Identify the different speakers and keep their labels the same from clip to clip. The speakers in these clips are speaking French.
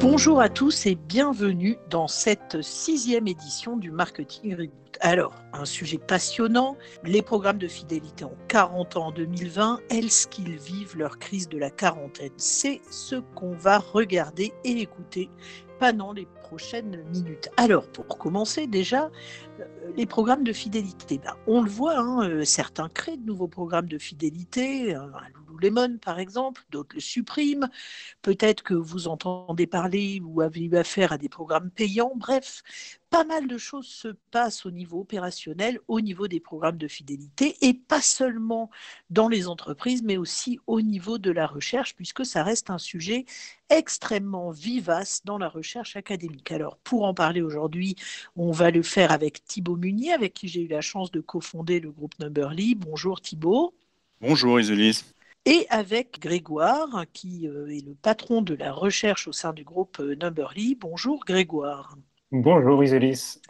Speaker 1: Bonjour à tous et bienvenue dans cette sixième édition du Marketing Reboot. Alors, un sujet passionnant, les programmes de fidélité ont 40 ans en 2020, est-ce qu'ils vivent leur crise de la quarantaine? C'est ce qu'on va regarder et écouter pendant les prochaines minutes. Alors, pour commencer déjà, euh, les programmes de fidélité, ben, on le voit, hein, euh, certains créent de nouveaux programmes de fidélité, un Lemon, par exemple, d'autres le suppriment. Peut-être que vous entendez parler ou avez eu affaire à des programmes payants. Bref, pas mal de choses se passent au niveau opérationnel, au niveau des programmes de fidélité, et pas seulement dans les entreprises, mais aussi au niveau de la recherche, puisque ça reste un sujet extrêmement vivace dans la recherche académique. Alors, pour en parler aujourd'hui, on va le faire avec Thibaut Munier, avec qui j'ai eu la chance de cofonder le groupe Numberly. Bonjour Thibaut.
Speaker 2: Bonjour Isolis
Speaker 1: et avec Grégoire, qui euh, est le patron de la recherche au sein du groupe euh, Numberly. Bonjour Grégoire.
Speaker 3: Bonjour Isolis.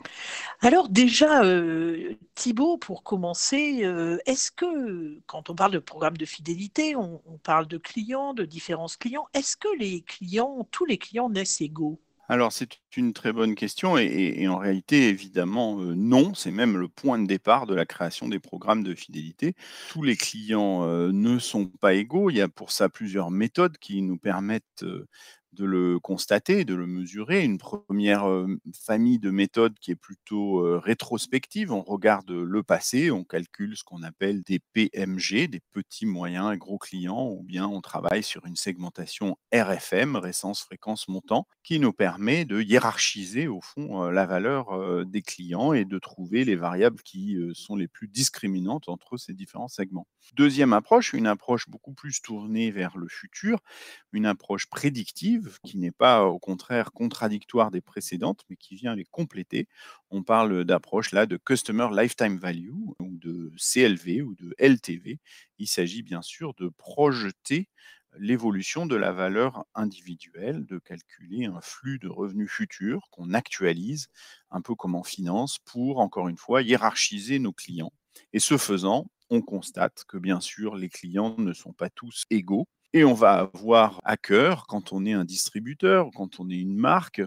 Speaker 1: Alors déjà, euh, Thibault, pour commencer, est-ce que quand on parle de programme de fidélité, on, on parle de clients, de différents clients, est-ce que les clients, tous les clients naissent égaux?
Speaker 2: Alors, c'est une très bonne question et, en réalité, évidemment, euh, non. C'est même le point de départ de la création des programmes de fidélité. Tous les clients euh, ne sont pas égaux. Il y a pour ça plusieurs méthodes qui nous permettent euh, de le constater, de le mesurer. Une première famille de méthodes qui est plutôt rétrospective. On regarde le passé, on calcule ce qu'on appelle des PMG, des petits, moyens gros clients, ou bien on travaille sur une segmentation RFM, récence, fréquence, montant, qui nous permet de hiérarchiser au fond la valeur des clients et de trouver les variables qui sont les plus discriminantes entre ces différents segments. Deuxième approche, une approche beaucoup plus tournée vers le futur, une approche prédictive qui n'est pas au contraire contradictoire des précédentes, mais qui vient les compléter. On parle d'approche là de Customer Lifetime Value ou de CLV ou de LTV. Il s'agit bien sûr de projeter l'évolution de la valeur individuelle, de calculer un flux de revenus futurs qu'on actualise, un peu comme en finance, pour, encore une fois, hiérarchiser nos clients. Et ce faisant, on constate que, bien sûr, les clients ne sont pas tous égaux et on va avoir à cœur, quand on est un distributeur, quand on est une marque,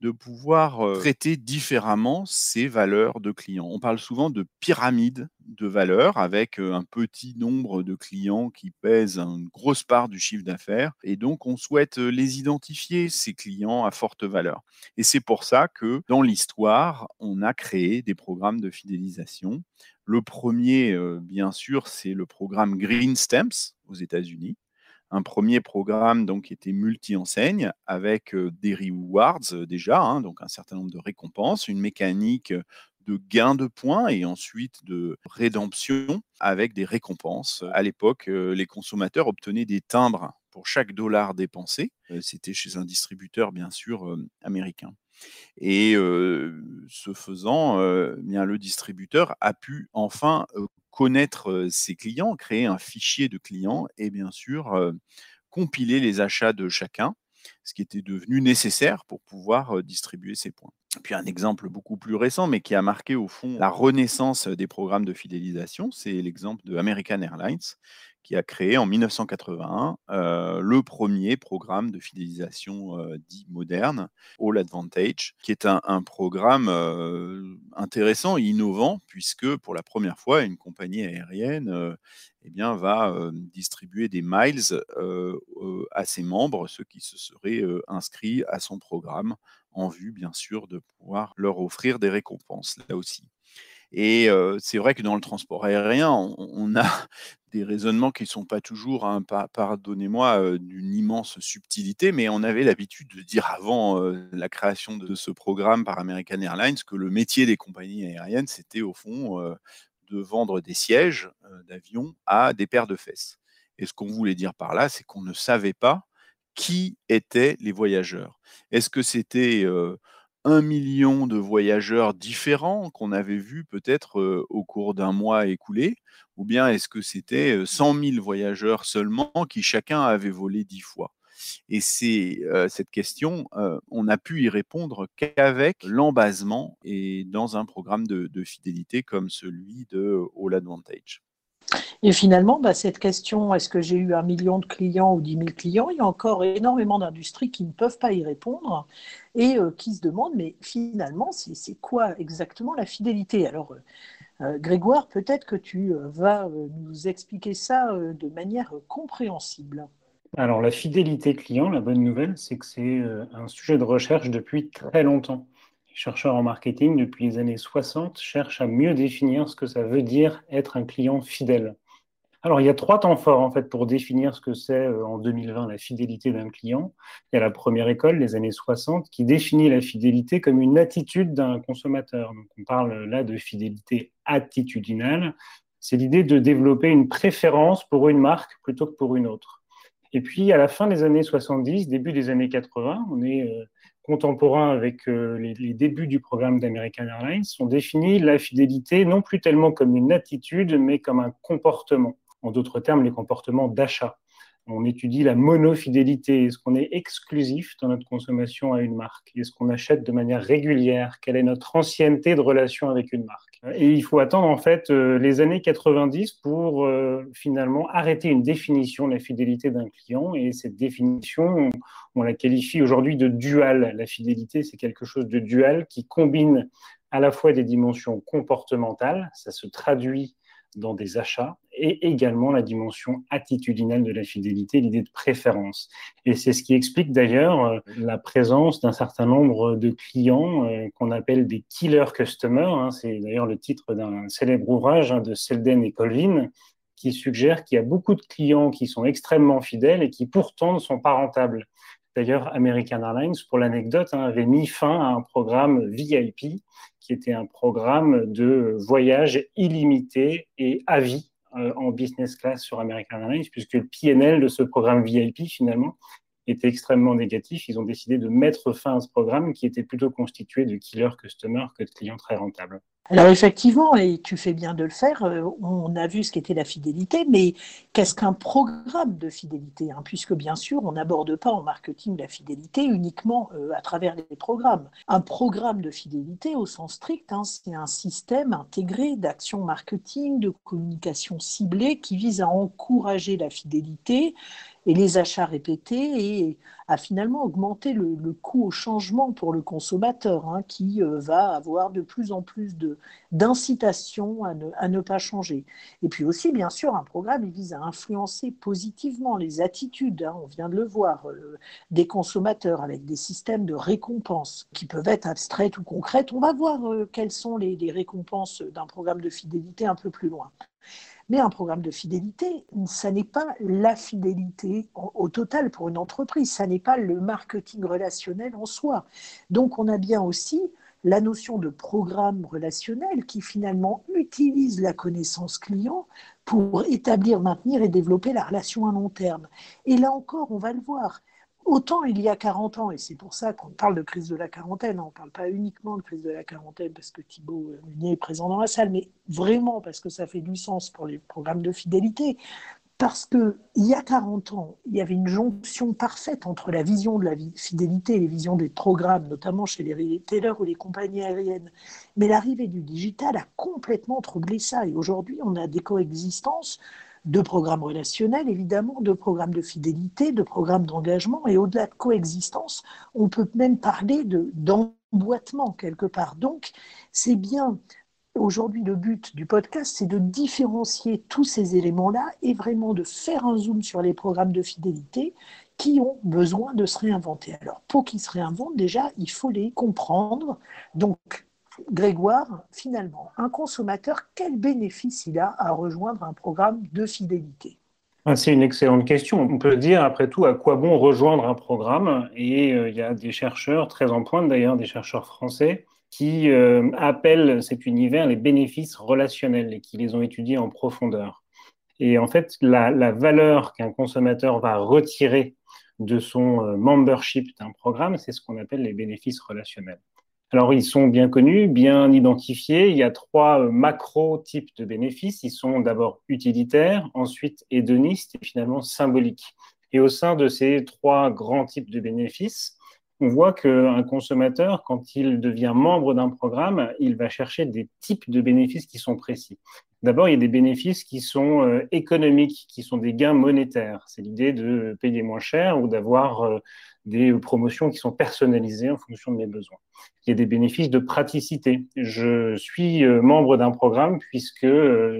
Speaker 2: de pouvoir traiter différemment ces valeurs de clients. On parle souvent de pyramide de valeurs avec un petit nombre de clients qui pèsent une grosse part du chiffre d'affaires. Et donc, on souhaite les identifier, ces clients à forte valeur. Et c'est pour ça que dans l'histoire, on a créé des programmes de fidélisation. Le premier, bien sûr, c'est le programme Green Stamps aux États-Unis un premier programme donc, qui était multi-enseigne avec des rewards déjà, hein, donc un certain nombre de récompenses, une mécanique de gain de points et ensuite de rédemption avec des récompenses. À l'époque, les consommateurs obtenaient des timbres pour chaque dollar dépensé. C'était chez un distributeur, bien sûr, américain. Et ce faisant, bien, le distributeur a pu enfin connaître ses clients, créer un fichier de clients et bien sûr compiler les achats de chacun, ce qui était devenu nécessaire pour pouvoir distribuer ses points. Puis un exemple beaucoup plus récent, mais qui a marqué au fond la renaissance des programmes de fidélisation, c'est l'exemple de American Airlines, qui a créé en 1981 euh, le premier programme de fidélisation euh, dit moderne, All Advantage, qui est un, programme euh, intéressant et innovant, puisque pour la première fois, une compagnie aérienne eh va distribuer des miles à ses membres, ceux qui se seraient inscrits à son programme, en vue, bien sûr, de pouvoir leur offrir des récompenses, là aussi. Et c'est vrai que dans le transport aérien, on, a des raisonnements qui ne sont pas toujours, hein, pardonnez-moi, d'une immense subtilité, mais on avait l'habitude de dire avant la création de ce programme par American Airlines que le métier des compagnies aériennes, c'était au fond de vendre des sièges d'avion à des paires de fesses. Et ce qu'on voulait dire par là, c'est qu'on ne savait pas qui étaient les voyageurs. Est-ce que c'était un million de voyageurs différents qu'on avait vus peut-être au cours d'un mois écoulé? Ou bien est-ce que c'était 100 000 voyageurs seulement qui chacun avait volé dix fois? Et c'est cette question, on a pu y répondre qu'avec l'embasement et dans un programme de, fidélité comme celui de All Advantage.
Speaker 1: Et finalement, bah, cette question, est-ce que j'ai eu un million de clients ou dix mille clients, il y a encore énormément d'industries qui ne peuvent pas y répondre et euh, qui se demandent, mais finalement, c'est quoi exactement la fidélité? Alors, euh, euh, Grégoire, peut-être que tu vas nous expliquer ça de manière compréhensible.
Speaker 3: Alors, la fidélité client, la bonne nouvelle, c'est que c'est un sujet de recherche depuis très longtemps. Les chercheurs en marketing, depuis les années 60, cherchent à mieux définir ce que ça veut dire être un client fidèle. Alors, il y a trois temps forts en fait pour définir ce que c'est euh, en 2020 la fidélité d'un client. Il y a la première école, les années 60, qui définit la fidélité comme une attitude d'un consommateur. Donc, on parle là de fidélité attitudinale. C'est l'idée de développer une préférence pour une marque plutôt que pour une autre. Et puis, à la fin des années 70, début des années 80, on est euh, contemporain avec euh, les, débuts du programme d'American Airlines, on définit la fidélité non plus tellement comme une attitude, mais comme un comportement en d'autres termes, les comportements d'achat. On étudie la monofidélité. Est-ce qu'on est exclusif dans notre consommation à une marque? Est-ce qu'on achète de manière régulière? Quelle est notre ancienneté de relation avec une marque? Et il faut attendre en fait euh, les années 90 pour euh, finalement arrêter une définition de la fidélité d'un client. Et cette définition, on la qualifie aujourd'hui de dual. La fidélité, c'est quelque chose de dual qui combine à la fois des dimensions comportementales, ça se traduit dans des achats et également la dimension attitudinale de la fidélité, l'idée de préférence. Et c'est ce qui explique d'ailleurs euh, la présence d'un certain nombre de clients euh, qu'on appelle des killer customers. Hein. C'est d'ailleurs le titre d'un célèbre ouvrage hein, de Selden et Colvin qui suggère qu'il y a beaucoup de clients qui sont extrêmement fidèles et qui pourtant ne sont pas rentables. D'ailleurs, American Airlines, pour l'anecdote, hein, avait mis fin à un programme VIP qui était un programme de voyage illimité et à vie euh, en business class sur American Airlines, puisque le PNL de ce programme VIP, finalement, était extrêmement négatif. Ils ont décidé de mettre fin à ce programme qui était plutôt constitué de killer customers que de clients très rentables.
Speaker 1: Alors effectivement, et tu fais bien de le faire, euh, on a vu ce qu'était la fidélité, mais qu'est-ce qu'un programme de fidélité hein, Puisque bien sûr, on n'aborde pas en marketing la fidélité uniquement euh, à travers les programmes. Un programme de fidélité, au sens strict, hein, c'est un système intégré d'action marketing, de communication ciblée qui vise à encourager la fidélité et les achats répétés et à finalement augmenter le, coût au changement pour le consommateur hein, qui euh, va avoir de plus en plus d'incitation à ne, à ne pas changer. Et puis aussi, bien sûr, un programme il vise à influencer positivement les attitudes, hein, on vient de le voir, euh, des consommateurs avec des systèmes de récompenses qui peuvent être abstraites ou concrètes. On va voir euh, quelles sont les récompenses d'un programme de fidélité un peu plus loin. Mais un programme de fidélité, ça n'est pas la fidélité au total pour une entreprise, ça n'est pas le marketing relationnel en soi. Donc on a bien aussi la notion de programme relationnel qui finalement utilise la connaissance client pour établir, maintenir et développer la relation à long terme. Et là encore, on va le voir, Autant il y a 40 ans, et c'est pour ça qu'on parle de crise de la quarantaine, on ne parle pas uniquement de crise de la quarantaine parce que Thibault Munier est présent dans la salle, mais vraiment parce que ça fait du sens pour les programmes de fidélité. Parce qu'il y a 40 ans, il y avait une jonction parfaite entre la vision de la fidélité et les visions des programmes, notamment chez les retailers ou les compagnies aériennes. Mais l'arrivée du digital a complètement troublé ça. Et aujourd'hui, on a des coexistences de programmes relationnels, évidemment, de programmes de fidélité, de programmes d'engagement, et au-delà de coexistence, on peut même parler d'emboîtement quelque part. Donc, c'est bien Aujourd'hui, le but du podcast, c'est de différencier tous ces éléments-là et vraiment de faire un zoom sur les programmes de fidélité qui ont besoin de se réinventer. Alors, pour qu'ils se réinventent, déjà, il faut les comprendre. Donc, Grégoire, finalement, un consommateur, quel bénéfice il a à rejoindre un programme de fidélité?
Speaker 3: Ah, c'est une excellente question. On peut dire, après tout, à quoi bon rejoindre un programme? Et euh, il y a des chercheurs, très en pointe d'ailleurs, des chercheurs français, qui euh, appellent cet univers les bénéfices relationnels et qui les ont étudiés en profondeur. Et en fait, la, la valeur qu'un consommateur va retirer de son euh, membership d'un programme, c'est ce qu'on appelle les bénéfices relationnels. Alors, ils sont bien connus, bien identifiés. Il y a trois euh, macro-types de bénéfices. Ils sont d'abord utilitaires, ensuite hédonistes et finalement symboliques. Et au sein de ces trois grands types de bénéfices, on voit qu'un consommateur, quand il devient membre d'un programme, il va chercher des types de bénéfices qui sont précis. D'abord, il y a des bénéfices qui sont euh, économiques, qui sont des gains monétaires. C'est l'idée de payer moins cher ou d'avoir euh, des promotions qui sont personnalisées en fonction de mes besoins. Il y a des bénéfices de praticité. Je suis euh, membre d'un programme puisque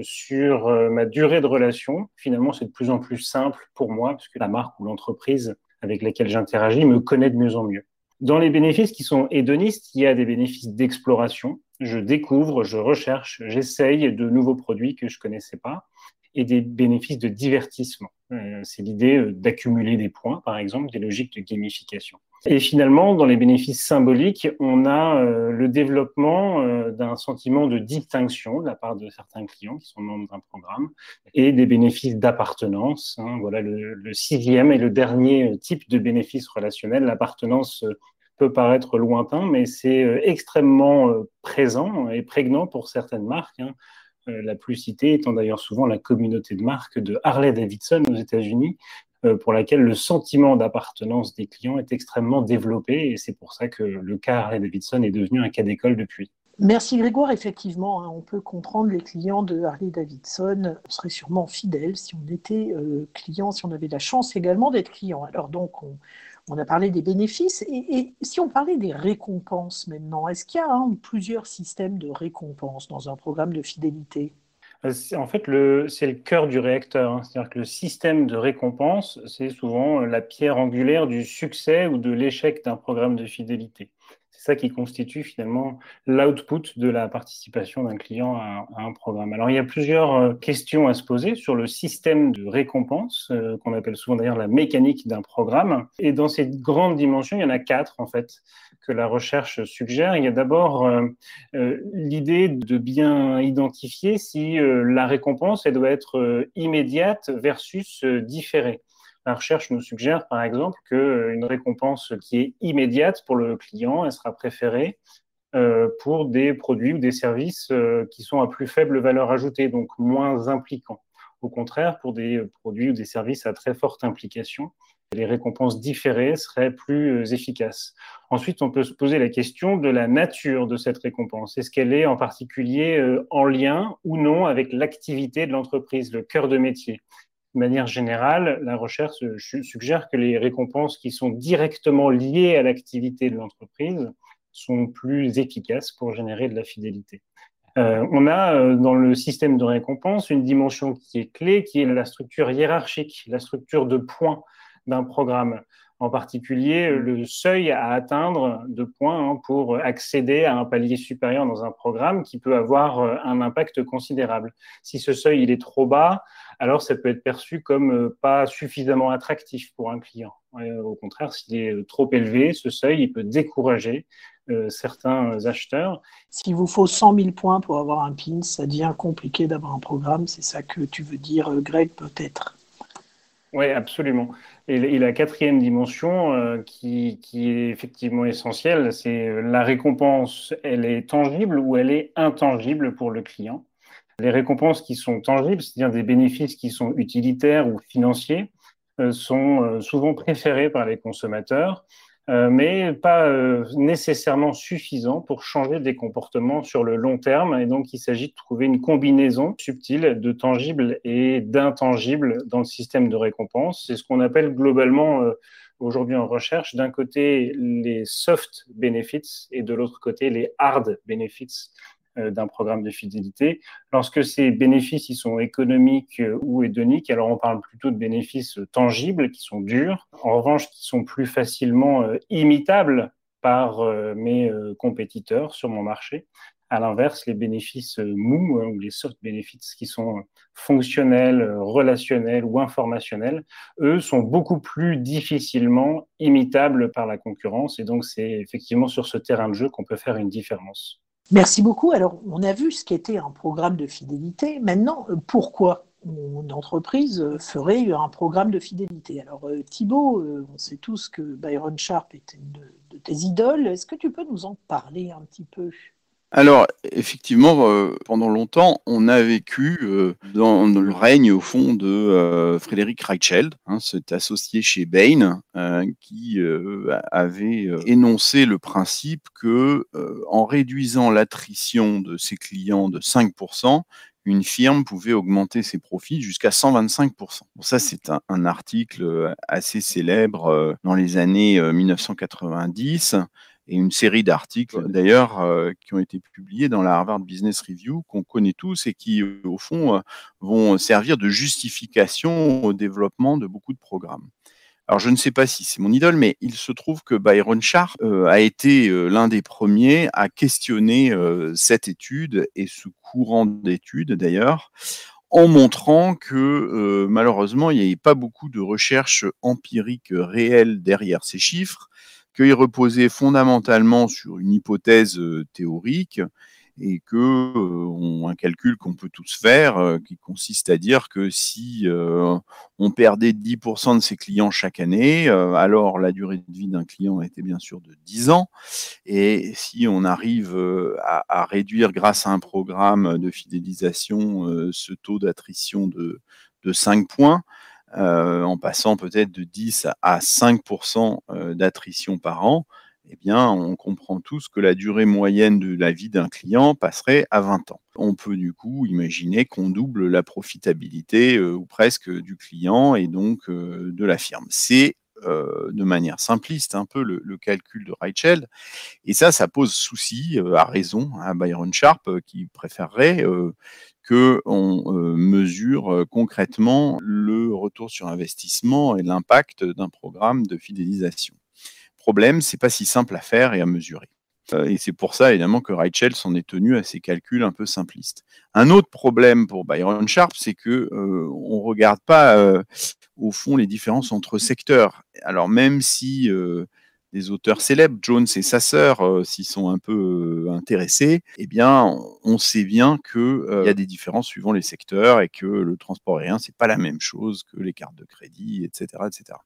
Speaker 3: sur ma durée de relation, finalement, c'est de plus en plus simple pour moi, puisque la marque ou l'entreprise avec laquelle j'interagis me connaît de mieux en mieux. Dans les bénéfices qui sont hédonistes, il y a des bénéfices d'exploration. Je découvre, je recherche, j'essaye de nouveaux produits que je connaissais pas et des bénéfices de divertissement. Euh, c'est l'idée euh, d'accumuler des points, par exemple, des logiques de gamification. Et finalement, dans les bénéfices symboliques, on a euh, le développement d'un sentiment de distinction de la part de certains clients qui sont membres d'un programme et des bénéfices d'appartenance. Hein. voilà le, sixième et le dernier type de bénéfice relationnel. L'appartenance peut paraître lointain, mais c'est extrêmement présent et prégnant pour certaines marques. Hein. Euh, la plus citée étant d'ailleurs souvent la communauté de marque de Harley-Davidson aux États-Unis, euh, pour laquelle le sentiment d'appartenance des clients est extrêmement développé et c'est pour ça que le cas Harley-Davidson est devenu un cas d'école depuis.
Speaker 1: Merci Grégoire, effectivement, hein, on peut comprendre les clients de Harley-Davidson on serait sûrement fidèles si on était euh, client, si on avait la chance également d'être client. Alors donc on, a parlé des bénéfices et, si on parlait des récompenses maintenant, est-ce qu'il y a ou plusieurs systèmes de récompenses dans un programme de fidélité?
Speaker 3: euh, en fait, c'est le cœur du réacteur. Hein. C'est-à-dire que le système de récompense, c'est souvent la pierre angulaire du succès ou de l'échec d'un programme de fidélité. C'est ça qui constitue finalement l'output de la participation d'un client à, un programme. Alors il y a plusieurs euh, questions à se poser sur le système de récompense, euh, qu'on appelle souvent d'ailleurs la mécanique d'un programme. Et dans cette grande dimension, il y en a quatre en fait que la recherche suggère. Il y a d'abord euh, l'idée de bien identifier si la récompense elle doit être immédiate versus différée. La recherche nous suggère, par exemple, qu'une récompense qui est immédiate pour le client, elle sera préférée euh, pour des produits ou des services euh, qui sont à plus faible valeur ajoutée, donc moins impliquants. Au contraire, pour des produits ou des services à très forte implication, les récompenses différées seraient plus euh, efficaces. Ensuite, on peut se poser la question de la nature de cette récompense. Est-ce qu'elle est en particulier en lien ou non avec l'activité de l'entreprise, le cœur de métier? De manière générale, la recherche suggère que les récompenses qui sont directement liées à l'activité de l'entreprise sont plus efficaces pour générer de la fidélité. Euh, on a euh, dans le système de récompense une dimension qui est clé, qui est la structure hiérarchique, la structure de points d'un programme. En particulier, le seuil à atteindre de points hein, pour accéder à un palier supérieur dans un programme qui peut avoir euh, un impact considérable. Si ce seuil il est trop bas, alors ça peut être perçu comme euh, pas suffisamment attractif pour un client. au contraire, s'il est euh, trop élevé, ce seuil, il peut décourager euh, certains acheteurs.
Speaker 1: S'il vous faut 100 000 points pour avoir un PIN, ça devient compliqué d'avoir un programme. C'est ça que tu veux dire, Greg, peut-être?
Speaker 3: Oui, absolument. Et, la quatrième dimension qui, qui, est effectivement essentielle, c'est la récompense, elle est tangible ou elle est intangible pour le client. Les récompenses qui sont tangibles, c'est-à-dire des bénéfices qui sont utilitaires ou financiers, euh, sont euh, souvent préférés par les consommateurs, euh, mais pas nécessairement suffisants pour changer des comportements sur le long terme. Et donc, il s'agit de trouver une combinaison subtile de tangible et d'intangible dans le système de récompense. C'est ce qu'on appelle globalement aujourd'hui en recherche, d'un côté les soft benefits et de l'autre côté les hard benefits. Euh, d'un programme de fidélité. Lorsque ces bénéfices ils sont économiques euh, ou hédoniques, alors on parle plutôt de bénéfices tangibles qui sont durs, en revanche qui sont plus facilement euh, imitables par mes compétiteurs sur mon marché. À l'inverse, les bénéfices mous ou les soft benefits qui sont fonctionnels, relationnels ou informationnels, eux sont beaucoup plus difficilement imitables par la concurrence. Et donc, c'est effectivement sur ce terrain de jeu qu'on peut faire une différence.
Speaker 1: Merci beaucoup. Alors, on a vu ce qu'était un programme de fidélité. Maintenant, euh, pourquoi une entreprise ferait un programme de fidélité? Alors, euh, Thibault, euh, on sait tous que Byron Sharp était une de, tes idoles. Est-ce que tu peux nous en parler un petit peu?
Speaker 2: Alors, effectivement, euh, pendant longtemps, on a vécu euh, dans, le règne, au fond, de euh, Frédéric Reichheld, hein, cet associé chez Bain, qui avait énoncé le principe que, en réduisant l'attrition de ses clients de 5%, une firme pouvait augmenter ses profits jusqu'à 125%. Bon, ça, c'est un, article assez célèbre dans les années 1990 et une série d'articles d'ailleurs euh, qui ont été publiés dans la Harvard Business Review qu'on connaît tous et qui euh, au fond euh, vont servir de justification au développement de beaucoup de programmes. Alors je ne sais pas si c'est mon idole, mais il se trouve que Byron Sharp a été l'un des premiers à questionner cette étude et ce courant d'études d'ailleurs, en montrant que malheureusement il n'y avait pas beaucoup de recherches empiriques réelles derrière ces chiffres, qu'il reposait fondamentalement sur une hypothèse euh, théorique et que euh, un calcul qu'on peut tous faire, euh, qui consiste à dire que si on perdait 10% de ses clients chaque année, alors la durée de vie d'un client était bien sûr de 10 ans, et si on arrive à, réduire grâce à un programme de fidélisation ce taux d'attrition de, de 5 points, en passant peut-être de 10 à 5% euh, d'attrition par an, eh bien, on comprend tous que la durée moyenne de la vie d'un client passerait à 20 ans. On peut du coup imaginer qu'on double la profitabilité euh, ou presque du client et donc de la firme. C'est de manière simpliste un peu le, calcul de Reichel. Et ça, ça pose souci, à raison, à Byron Sharp, qui préférerait qu'on euh, mesure euh, concrètement le retour sur investissement et l'impact d'un programme de fidélisation. Problème, c'est pas si simple à faire et à mesurer. Euh, et c'est pour ça, évidemment, que Reichel s'en est tenu à ces calculs un peu simplistes. Un autre problème pour Byron Sharp, c'est que euh, on regarde pas, au fond, les différences entre secteurs. Alors, même si des auteurs célèbres, Jones et sa sœur, euh, s'y sont un peu euh, intéressés, eh bien, on sait bien qu'il euh, y a des différences suivant les secteurs et que le transport aérien, c'est pas la même chose que les cartes de crédit, etc., etc.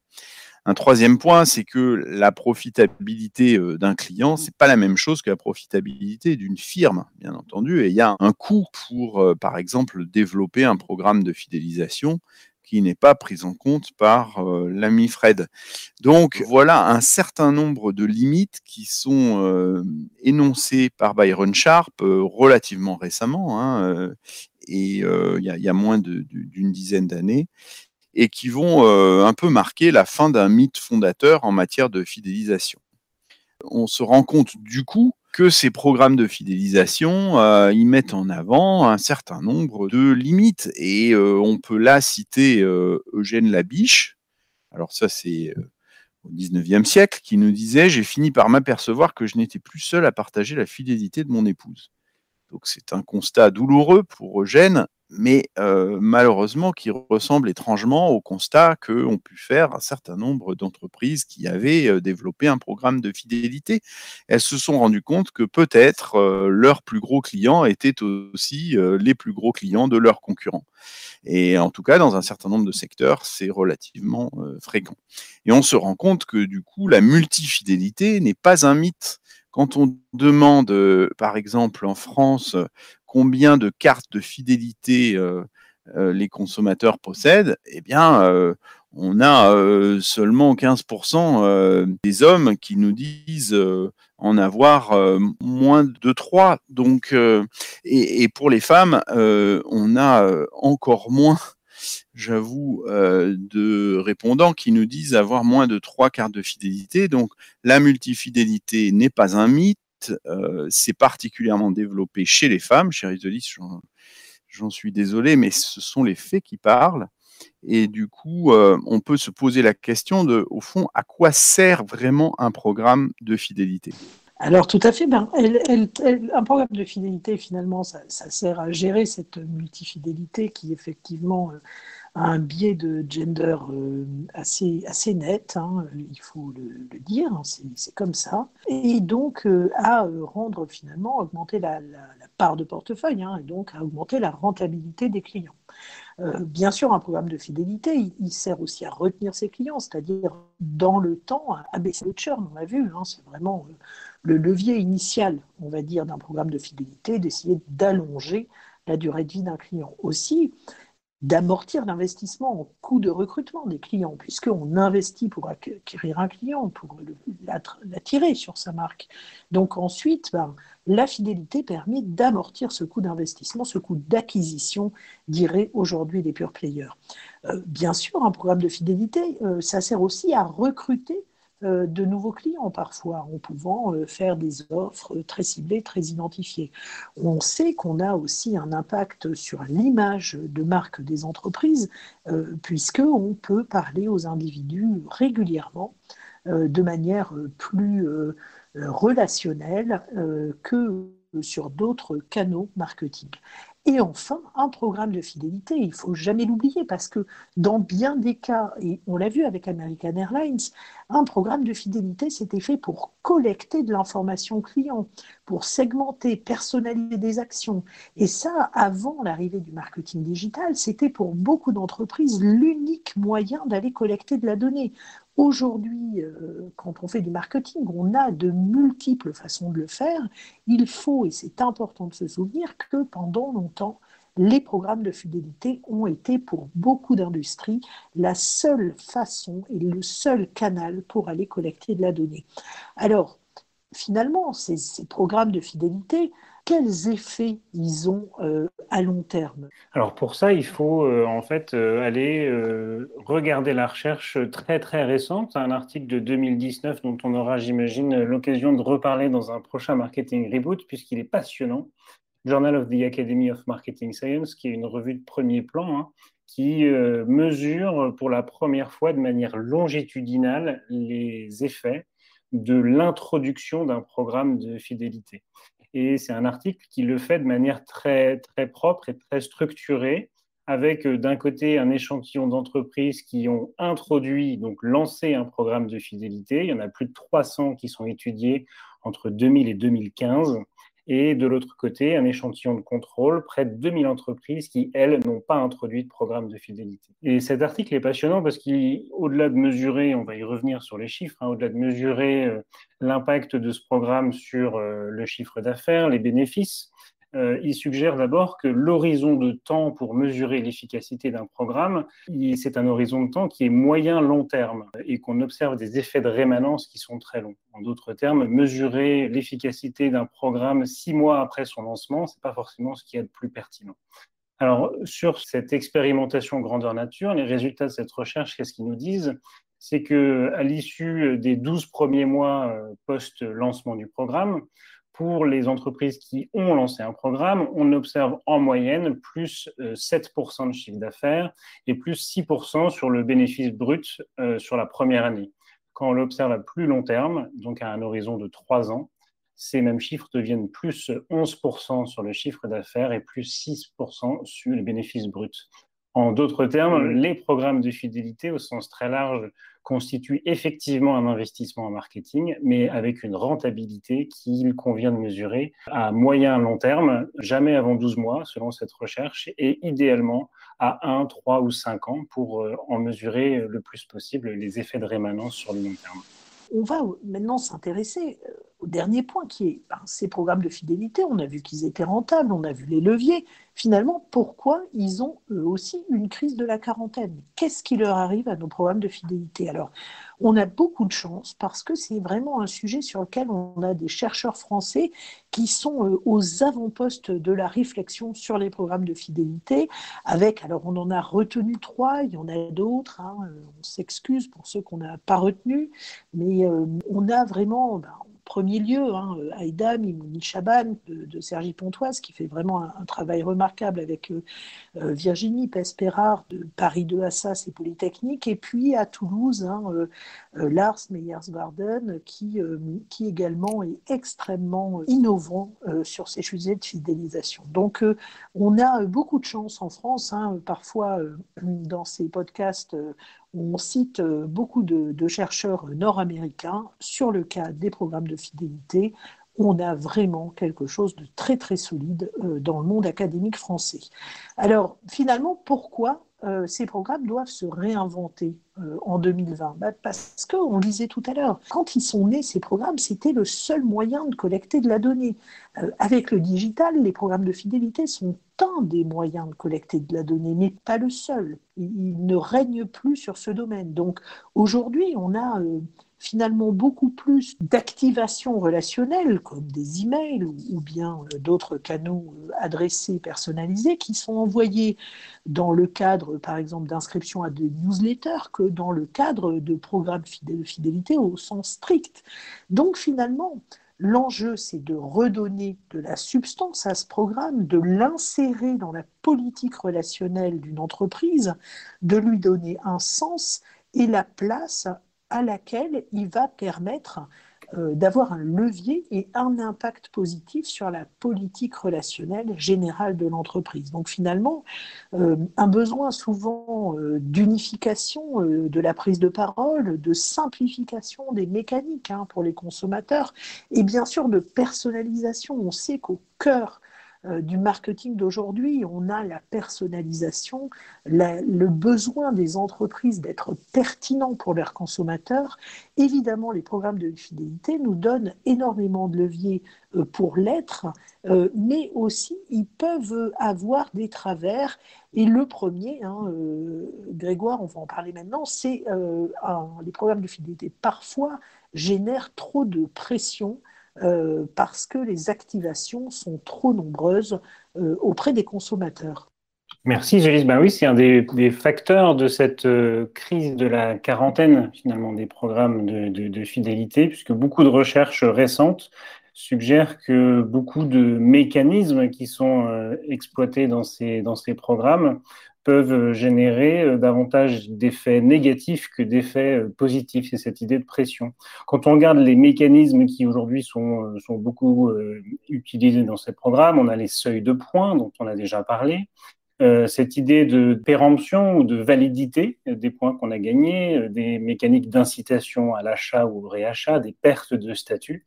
Speaker 2: Un troisième point, c'est que la profitabilité d'un client, c'est pas la même chose que la profitabilité d'une firme, bien entendu. Et il y a un coût pour, par exemple, développer un programme de fidélisation qui n'est pas prise en compte par euh, l'ami Fred. Donc voilà un certain nombre de limites qui sont euh, énoncées par Byron Sharp euh, relativement récemment, hein, et il y, a moins d'une dizaine d'années, et qui vont un peu marquer la fin d'un mythe fondateur en matière de fidélisation. On se rend compte du coup que ces programmes de fidélisation, euh, ils mettent en avant un certain nombre de limites. Et euh, on peut là citer euh, Eugène Labiche, alors ça c'est au 19e siècle, qui nous disait J'ai fini par m'apercevoir que je n'étais plus seul à partager la fidélité de mon épouse. Donc c'est un constat douloureux pour Eugène, mais malheureusement qui ressemble étrangement au constat qu'ont pu faire un certain nombre d'entreprises qui avaient développé un programme de fidélité. Elles se sont rendues compte que peut-être leurs plus gros clients étaient aussi les plus gros clients de leurs concurrents. Et en tout cas, dans un certain nombre de secteurs, c'est relativement fréquent. Et on se rend compte que du coup, la multifidélité n'est pas un mythe. Quand on demande, par exemple, en France, combien de cartes de fidélité euh, euh, les consommateurs possèdent, eh bien, euh, on a seulement 15% des hommes qui nous disent en avoir moins de 3. Donc, et, pour les femmes, on a encore moins j'avoue, de répondants qui nous disent avoir moins de trois cartes de fidélité. Donc, la multifidélité n'est pas un mythe, c'est particulièrement développé chez les femmes. Chez Rizolis, j'en suis désolé, mais ce sont les faits qui parlent. Et du coup, euh, on peut se poser la question de, au fond, à quoi sert vraiment un programme de fidélité?
Speaker 1: Alors tout à fait, ben, un programme de fidélité, finalement, ça, sert à gérer cette multifidélité qui effectivement euh, un biais de gender euh, assez, assez net, hein, il faut le, dire, hein, c'est comme ça, et donc euh, à euh, rendre finalement, augmenter la, part de portefeuille, hein, et donc à augmenter la rentabilité des clients. bien sûr, un programme de fidélité, il, sert aussi à retenir ses clients, c'est-à-dire dans le temps, à baisser le churn, on l'a vu, c'est vraiment le levier initial, on va dire, d'un programme de fidélité, d'essayer d'allonger la durée de vie d'un client. Aussi, d'amortir l'investissement en coût de recrutement des clients, puisqu'on investit pour acquérir un client, pour l'attirer sur sa marque. Donc ensuite, ben, la fidélité permet d'amortir ce coût d'investissement, ce coût d'acquisition, diraient aujourd'hui les pure players. Euh, bien sûr, un programme de fidélité, euh, ça sert aussi à recruter de nouveaux clients parfois, en pouvant euh, faire des offres très ciblées, très identifiées. On sait qu'on a aussi un impact sur l'image de marque des entreprises, euh, puisqu'on peut parler aux individus régulièrement de manière plus relationnelle que sur d'autres canaux marketing. Et enfin, un programme de fidélité, il faut jamais l'oublier parce que dans bien des cas, et on l'a vu avec American Airlines, un programme de fidélité, c'était fait pour collecter de l'information client, pour segmenter, personnaliser des actions. Et ça, avant l'arrivée du marketing digital, c'était pour beaucoup d'entreprises l'unique moyen d'aller collecter de la donnée. Aujourd'hui, euh, quand on fait du marketing, on a de multiples façons de le faire. Il faut, et c'est important de se souvenir, que pendant longtemps, les programmes de fidélité ont été pour beaucoup d'industries la seule façon et le seul canal pour aller collecter de la donnée. Alors, finalement, ces, ces programmes de fidélité, quels effets ils ont euh, à long terme?
Speaker 3: Alors pour ça, il faut euh, en fait euh, aller regarder la recherche très très récente, un article de 2019 dont on aura, j'imagine, l'occasion de reparler dans un prochain Marketing Reboot puisqu'il est passionnant. Journal of the Academy of Marketing Science, qui est une revue de premier plan, hein, qui mesure pour la première fois de manière longitudinale les effets de l'introduction d'un programme de fidélité. Et c'est un article qui le fait de manière très, très propre et très structurée, avec euh, d'un côté un échantillon d'entreprises qui ont introduit, donc lancé un programme de fidélité. Il y en a plus de 300 qui sont étudiés entre 2000 et 2015 et de l'autre côté, un échantillon de contrôle, près de 2000 entreprises qui, elles, n'ont pas introduit de programme de fidélité. Et cet article est passionnant parce qu'au-delà de mesurer, on va y revenir sur les chiffres, hein, au-delà de mesurer euh, l'impact de ce programme sur euh, le chiffre d'affaires, les bénéfices, euh, il suggère d'abord que l'horizon de temps pour mesurer l'efficacité d'un programme, c'est un horizon de temps qui est moyen-long terme et qu'on observe des effets de rémanence qui sont très longs. En d'autres termes, mesurer l'efficacité d'un programme six mois après son lancement, ce n'est pas forcément ce qui est le plus pertinent. Alors, sur cette expérimentation grandeur nature, les résultats de cette recherche, qu'est-ce qu'ils nous disent? C'est qu'à l'issue des 12 premiers mois euh, post-lancement du programme, pour les entreprises qui ont lancé un programme, on observe en moyenne plus 7% euh, de chiffre d'affaires et plus 6% sur le bénéfice brut euh, sur la première année. Quand on l'observe à plus long terme, donc à un horizon de 3 ans, ces mêmes chiffres deviennent plus 11% sur le chiffre d'affaires et plus 6% sur les bénéfices bruts. En d'autres termes, les programmes de fidélité au sens très large constituent effectivement un investissement en marketing, mais avec une rentabilité qu'il convient de mesurer à moyen long terme, jamais avant 12 mois selon cette recherche, et idéalement à 1, 3 ou 5 ans pour euh, en mesurer le plus possible les effets de rémanence sur le long terme.
Speaker 1: On va maintenant s'intéresser euh, au dernier point qui est ben, ces programmes de fidélité. On a vu qu'ils étaient rentables, on a vu les leviers. Finalement, pourquoi ils ont eux aussi une crise de la quarantaine? Qu'est-ce qui leur arrive à nos programmes de fidélité? Alors, on a beaucoup de chance parce que c'est vraiment un sujet sur lequel on a des chercheurs français qui sont euh, aux avant-postes de la réflexion sur les programmes de fidélité. Avec, alors on en a retenu trois, il y en a d'autres. Hein, euh, on s'excuse pour ceux qu'on n'a pas retenus, mais euh, on a vraiment, ben, premier lieu, hein, Aïda Mimouni Chaban de, Sergi Pontoise, qui fait vraiment un, travail remarquable avec euh, euh, Virginie Pespérard de Paris 2 Assas et Polytechnique, et puis à Toulouse, hein, euh, Lars Meyersgarden, qui, qui également est extrêmement innovant sur ces sujets de fidélisation. Donc on a beaucoup de chance en France, hein, parfois dans ces podcasts on cite beaucoup de, chercheurs nord-américains sur le cas des programmes de fidélité. On a vraiment quelque chose de très très solide dans le monde académique français. Alors finalement, pourquoi euh, ces programmes doivent se réinventer euh, en 2020 bah, Parce qu'on disait tout à l'heure, quand ils sont nés, ces programmes, c'était le seul moyen de collecter de la donnée. Euh, avec le digital, les programmes de fidélité sont un des moyens de collecter de la donnée, mais pas le seul. Ils ne règnent plus sur ce domaine. Donc aujourd'hui, on a finalement beaucoup plus d'activation relationnelle, comme des emails ou, bien euh, d'autres canaux euh, adressés, personnalisés, qui sont envoyés dans le cadre, par exemple, d'inscription à des newsletters que dans le cadre de programmes de fidélité au sens strict. Donc finalement, L'enjeu, c'est de redonner de la substance à ce programme, de l'insérer dans la politique relationnelle d'une entreprise, de lui donner un sens et la place à laquelle il va permettre euh, d'avoir un levier et un impact positif sur la politique relationnelle générale de l'entreprise. Donc finalement, euh, un besoin souvent euh, d'unification de la prise de parole, de simplification des mécaniques hein, pour les consommateurs et bien sûr de personnalisation. On sait qu'au cœur du marketing d'aujourd'hui. On a la personnalisation, le besoin des entreprises d'être pertinents pour leurs consommateurs. Évidemment, les programmes de fidélité nous donnent énormément de leviers euh, pour l'être, euh, mais aussi ils peuvent avoir des travers. Et le premier, hein, Grégoire, on va en parler maintenant, c'est les programmes de fidélité parfois génèrent trop de pression euh, parce que les activations sont trop nombreuses euh, auprès des consommateurs.
Speaker 3: Merci Gélise. Ben oui, c'est un des, facteurs de cette euh, crise de la quarantaine, finalement, des programmes de, fidélité, puisque beaucoup de recherches récentes suggèrent que beaucoup de mécanismes qui sont exploités dans ces, dans ces programmes peuvent générer euh, davantage d'effets négatifs que d'effets euh, positifs. C'est cette idée de pression. Quand on regarde les mécanismes qui aujourd'hui sont, euh, sont beaucoup utilisés dans ces programmes, on a les seuils de points dont on a déjà parlé. cette idée de péremption ou de validité des points qu'on a gagnés, des mécaniques d'incitation à l'achat ou au réachat, des pertes de statut.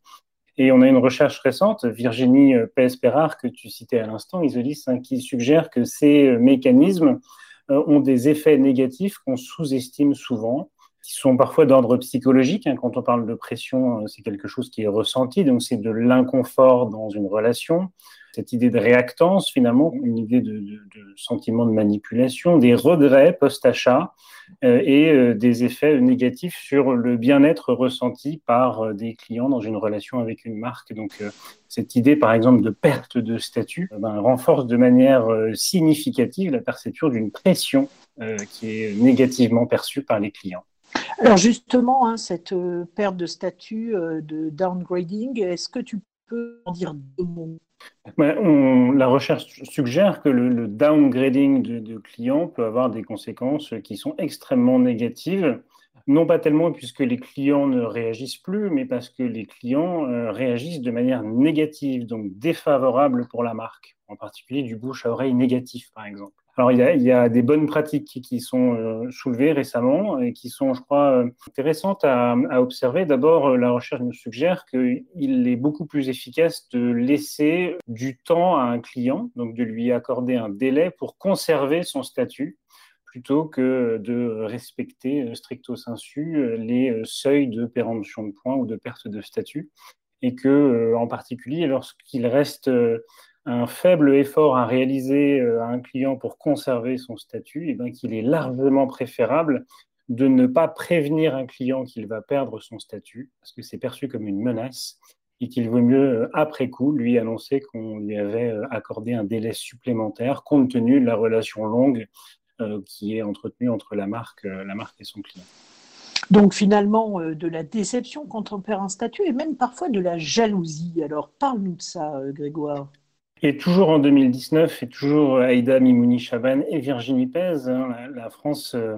Speaker 3: Et on a une recherche récente, Virginie euh, Pérard, que tu citais à l'instant, Isolis, hein, qui suggère que ces euh, mécanismes euh, ont des effets négatifs qu'on sous-estime souvent, qui sont parfois d'ordre psychologique. Hein. Quand on parle de pression, c'est quelque chose qui est ressenti, donc c'est de l'inconfort dans une relation, cette idée de réactance, finalement, une idée de, sentiment de manipulation, des regrets post-achat euh, et euh, des effets négatifs sur le bien-être ressenti par euh, des clients dans une relation avec une marque. Donc, cette idée, par exemple, de perte de statut ben, renforce de manière significative la perception d'une pression qui est négativement perçue par les clients.
Speaker 1: Alors justement, hein, cette perte de statut, de downgrading, est-ce que tu
Speaker 3: la recherche suggère que le, downgrading de, clients peut avoir des conséquences qui sont extrêmement négatives, non pas tellement puisque les clients ne réagissent plus, mais parce que les clients euh, réagissent de manière négative, donc défavorable pour la marque, en particulier du bouche à oreille négatif, par exemple. Alors, il y, a, des bonnes pratiques qui sont euh, soulevées récemment et qui sont, je crois, euh, intéressantes à, observer. D'abord, euh, la recherche nous suggère qu'il est beaucoup plus efficace de laisser du temps à un client, donc de lui accorder un délai pour conserver son statut plutôt que de respecter stricto sensu les seuils de péremption de points ou de perte de statut. Et que, en particulier, lorsqu'il reste un faible effort à réaliser euh, à un client pour conserver son statut, et eh bien qu'il est largement préférable de ne pas prévenir un client qu'il va perdre son statut, parce que c'est perçu comme une menace, et qu'il vaut mieux, euh, après coup, lui annoncer qu'on lui avait euh, accordé un délai supplémentaire, compte tenu de la relation longue qui est entretenue entre la marque, la marque et son client.
Speaker 1: Donc finalement, de la déception quand on perd un statut et même parfois de la jalousie. Alors parle-nous de ça, Grégoire.
Speaker 3: Et toujours en 2019, et toujours Aïda Mimouni Chaban et Virginie Pez, hein, la, France euh,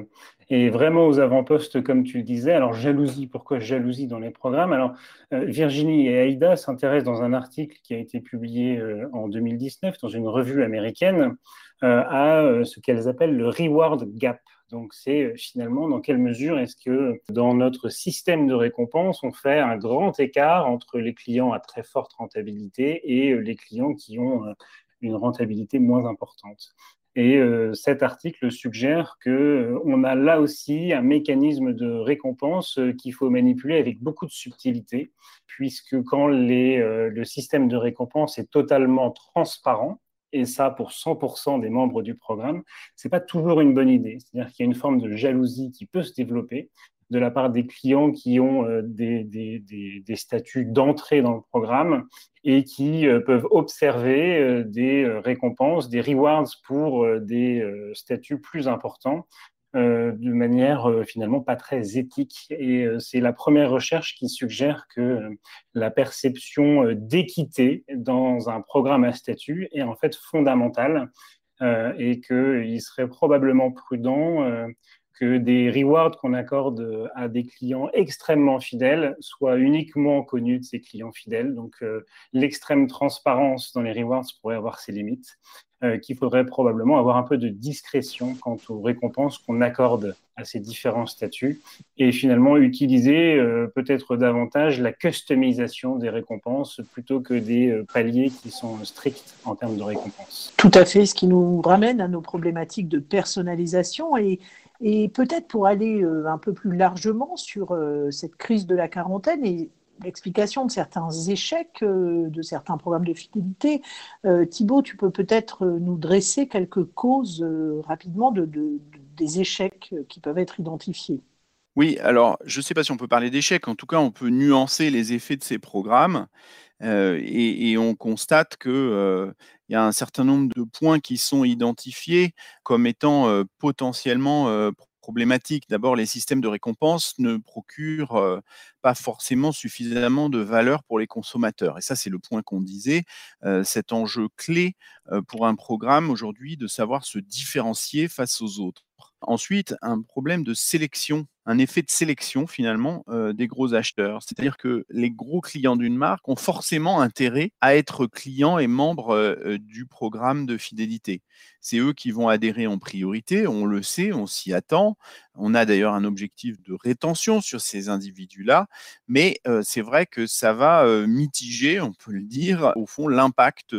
Speaker 3: et vraiment aux avant-postes, comme tu le disais. Alors, jalousie, pourquoi jalousie dans les programmes? Alors, euh, Virginie et Aïda s'intéressent dans un article qui a été publié euh, en 2019 dans une revue américaine euh, à ce qu'elles appellent le reward gap. Donc, c'est finalement dans quelle mesure est-ce que dans notre système de récompense, on fait un grand écart entre les clients à très forte rentabilité et les clients qui ont une rentabilité moins importante. Et euh, cet article suggère qu'on euh, a là aussi un mécanisme de récompense euh, qu'il faut manipuler avec beaucoup de subtilité, puisque quand le système de récompense est totalement transparent, et ça pour 100% des membres du programme, ce n'est pas toujours une bonne idée. C'est-à-dire qu'il y a une forme de jalousie qui peut se développer de la part des clients qui ont des, statuts d'entrée dans le programme et qui euh, peuvent observer euh, des euh, récompenses, des rewards pour des statuts plus importants de manière finalement pas très éthique. Et c'est la première recherche qui suggère que la perception d'équité dans un programme à statut est en fait fondamentale et qu'il serait probablement prudent que des rewards qu'on accorde à des clients extrêmement fidèles soient uniquement connus de ces clients fidèles. Donc, euh, l'extrême transparence dans les rewards pourrait avoir ses limites, euh, qu'il faudrait probablement avoir un peu de discrétion quant aux récompenses qu'on accorde à ces différents statuts et finalement utiliser euh, peut-être davantage la customisation des récompenses plutôt que des paliers qui sont stricts en termes de récompenses.
Speaker 1: Tout à fait, ce qui nous ramène à nos problématiques de personnalisation et et peut-être pour aller euh, un peu plus largement sur euh, cette crise de la quarantaine et l'explication de certains échecs euh, de certains programmes de fidélité, Thibault, tu peux peut-être nous dresser quelques causes rapidement de, des échecs qui peuvent être identifiés.
Speaker 2: Oui, alors je ne sais pas si on peut parler d'échecs, en tout cas on peut nuancer les effets de ces programmes et, on constate que il y a un certain nombre de points qui sont identifiés comme étant potentiellement problématiques. D'abord, les systèmes de récompense ne procurent pas forcément suffisamment de valeur pour les consommateurs. Et ça, c'est le point qu'on disait, cet enjeu clé pour un programme aujourd'hui de savoir se différencier face aux autres. Ensuite, un problème de sélection, un effet de sélection finalement des gros acheteurs. C'est-à-dire que les gros clients d'une marque ont forcément intérêt à être clients et membres du programme de fidélité. C'est eux qui vont adhérer en priorité, on le sait, on s'y attend. On a d'ailleurs un objectif de rétention sur ces individus-là, mais c'est vrai que ça va mitiger, on peut le dire, au fond, l'impact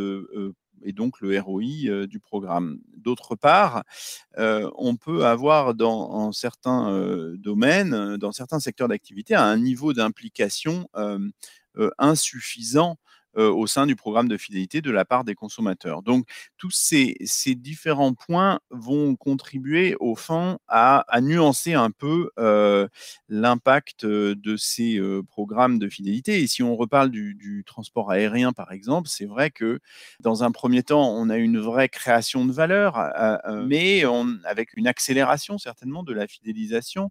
Speaker 2: et donc le ROI du programme. D'autre part, on peut avoir dans certains domaines, dans certains secteurs d'activité, un niveau d'implication insuffisant euh, au sein du programme de fidélité de la part des consommateurs. Donc, tous ces, différents points vont contribuer au fond à, nuancer un peu euh, l'impact euh, de ces programmes de fidélité. Et si on reparle du, transport aérien, par exemple, c'est vrai que dans un premier temps, on a une vraie création de valeur, mais avec une accélération certainement de la fidélisation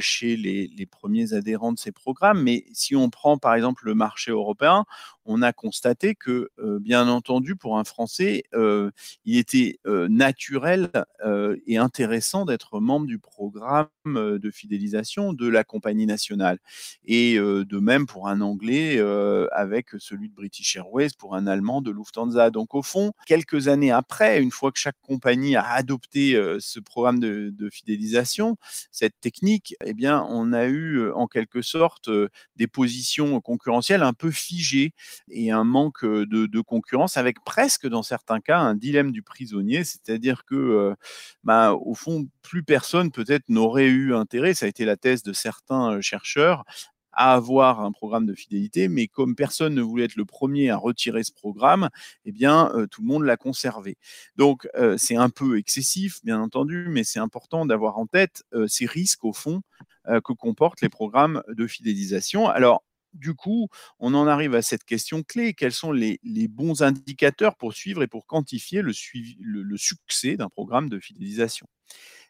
Speaker 2: chez les, les premiers adhérents de ces programmes. Mais si on prend par exemple le marché européen, on a constaté que, euh, bien entendu, pour un Français, euh, il était euh, naturel et intéressant d'être membre du programme de fidélisation de la compagnie nationale. Et de même pour un Anglais avec celui de British Airways, pour un Allemand de Lufthansa. Donc au fond, quelques années après, une fois que chaque compagnie a adopté ce programme de, fidélisation, cette technique, eh bien, on a eu en quelque sorte des positions concurrentielles un peu figées et un manque de, concurrence avec presque dans certains cas un dilemme du prisonnier, c'est-à-dire que bah, au fond plus personne peut-être n'aurait eu intérêt, ça a été la thèse de certains chercheurs, à avoir un programme de fidélité, mais comme personne ne voulait être le premier à retirer ce programme, eh bien, tout le monde l'a conservé. Donc, c'est un peu excessif, bien entendu, mais c'est important d'avoir en tête ces risques, au fond, que comportent les programmes de fidélisation. Alors, du coup, on en arrive à cette question clé. Quels sont les, bons indicateurs pour suivre et pour quantifier le, succès d'un programme de fidélisation?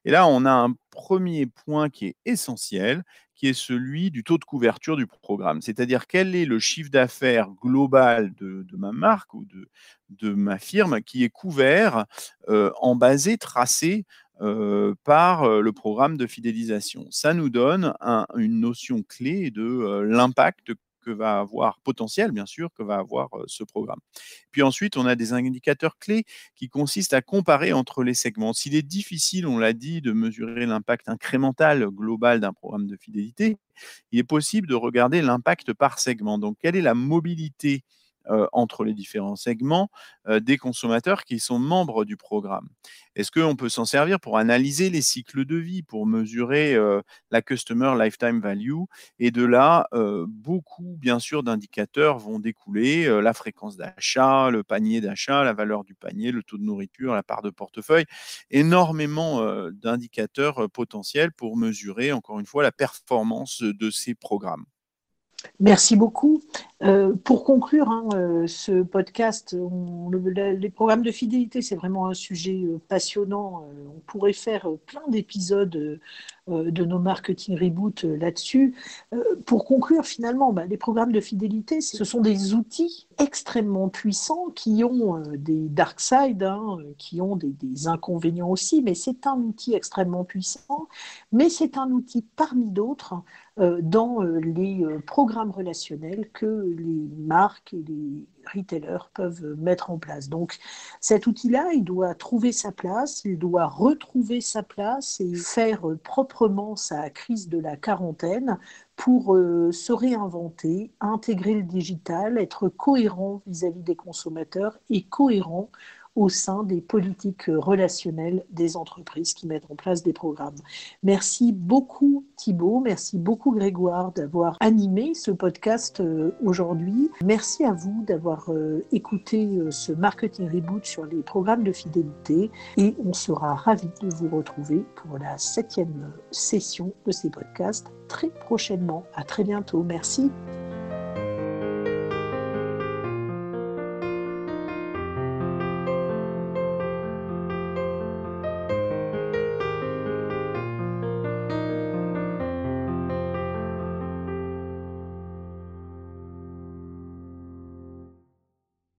Speaker 2: Et là, on a un premier point qui est essentiel, qui est celui du taux de couverture du programme. C'est-à-dire quel est le chiffre d'affaires global de, ma marque ou de, ma firme qui est couvert en basé, tracé par le programme de fidélisation. Ça nous donne une notion clé de l'impact que va avoir, potentiel bien sûr, que va avoir ce programme. Puis ensuite, on a des indicateurs clés qui consistent à comparer entre les segments. S'il est difficile, on l'a dit, de mesurer l'impact incrémental global d'un programme de fidélité, il est possible de regarder l'impact par segment. Donc, quelle est la mobilité euh, entre les différents segments euh, des consommateurs qui sont membres du programme. Est-ce qu'on peut s'en servir pour analyser les cycles de vie, pour mesurer euh, la Customer Lifetime Value? Et de là, beaucoup, bien sûr, d'indicateurs vont découler, la fréquence d'achat, le panier d'achat, la valeur du panier, le taux de nourriture, la part de portefeuille, énormément d'indicateurs potentiels pour mesurer, encore une fois, la performance de ces programmes.
Speaker 1: Merci beaucoup. Euh, pour conclure hein, euh, ce podcast, les programmes de fidélité, c'est vraiment un sujet euh, passionnant. on pourrait faire plein d'épisodes de nos marketing reboot là-dessus. pour conclure, finalement, bah, les programmes de fidélité, ce sont des outils extrêmement puissants qui ont des dark sides, hein, qui ont des, des inconvénients aussi, mais c'est un outil extrêmement puissant, mais c'est un outil parmi d'autres dans les programmes relationnels que les marques et les retailers peuvent mettre en place. Donc cet outil-là, il doit trouver sa place, il doit retrouver sa place et faire proprement sa crise de la quarantaine pour euh, se réinventer, intégrer le digital, être cohérent vis-à-vis des consommateurs et cohérent au sein des politiques relationnelles des entreprises qui mettent en place des programmes. Merci beaucoup Thibault, merci beaucoup Grégoire d'avoir animé ce podcast euh, aujourd'hui. Merci à vous d'avoir euh, écouté euh, ce marketing reboot sur les programmes de fidélité et on sera ravis de vous retrouver pour la septième session de ces podcasts très prochainement. À très bientôt. Merci.